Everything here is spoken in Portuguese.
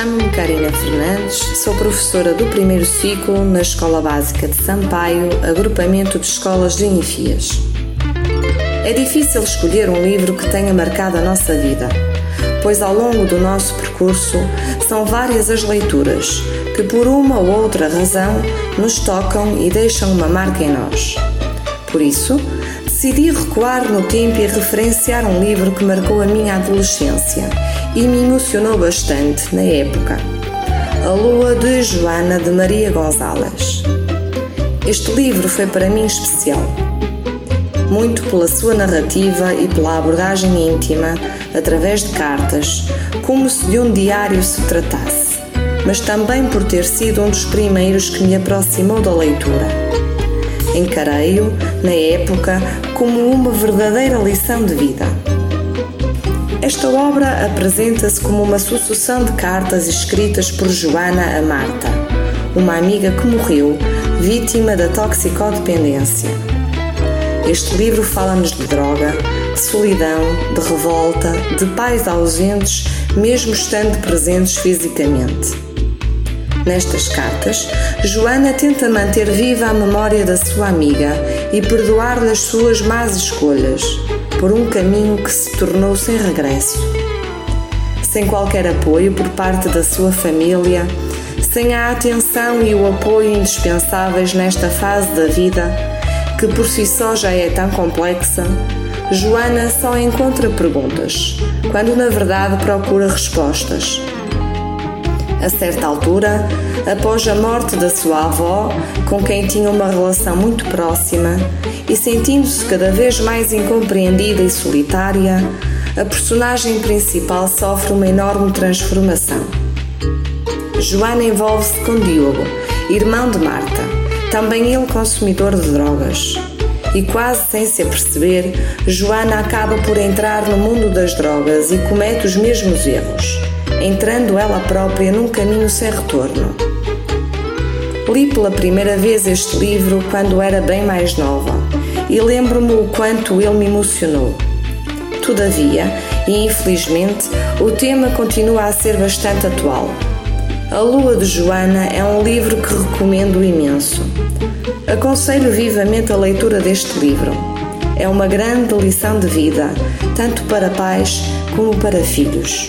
Chamo-me Karina Fernandes, sou professora do primeiro ciclo na Escola Básica de Sampaio, agrupamento de escolas de Inifias. É difícil escolher um livro que tenha marcado a nossa vida, pois ao longo do nosso percurso são várias as leituras que, por uma ou outra razão, nos tocam e deixam uma marca em nós. Por isso, decidi recuar no tempo e referenciar um livro que marcou a minha adolescência e me emocionou bastante na época. A Lua de Joana de Maria Gonzalez. Este livro foi para mim especial, muito pela sua narrativa e pela abordagem íntima através de cartas, como se de um diário se tratasse, mas também por ter sido um dos primeiros que me aproximou da leitura. Encarei-o, na época, como uma verdadeira lição de vida. Esta obra apresenta-se como uma sucessão de cartas escritas por Joana a Marta, uma amiga que morreu vítima da toxicodependência. Este livro fala-nos de droga, de solidão, de revolta, de pais ausentes, mesmo estando presentes fisicamente. Nestas cartas, Joana tenta manter viva a memória da sua amiga e perdoar-lhe as suas más escolhas, por um caminho que se tornou sem regresso. Sem qualquer apoio por parte da sua família, sem a atenção e o apoio indispensáveis nesta fase da vida, que por si só já é tão complexa, Joana só encontra perguntas, quando na verdade procura respostas. A certa altura, após a morte da sua avó, com quem tinha uma relação muito próxima, e sentindo-se cada vez mais incompreendida e solitária, a personagem principal sofre uma enorme transformação. Joana envolve-se com Diogo, irmão de Marta, também ele consumidor de drogas. E quase sem se aperceber, Joana acaba por entrar no mundo das drogas e comete os mesmos erros, entrando ela própria num caminho sem retorno. Li pela primeira vez este livro quando era bem mais nova e lembro-me o quanto ele me emocionou. Todavia, e infelizmente, o tema continua a ser bastante atual. A Lua de Joana é um livro que recomendo imenso. Aconselho vivamente a leitura deste livro. É uma grande lição de vida, tanto para pais como para filhos.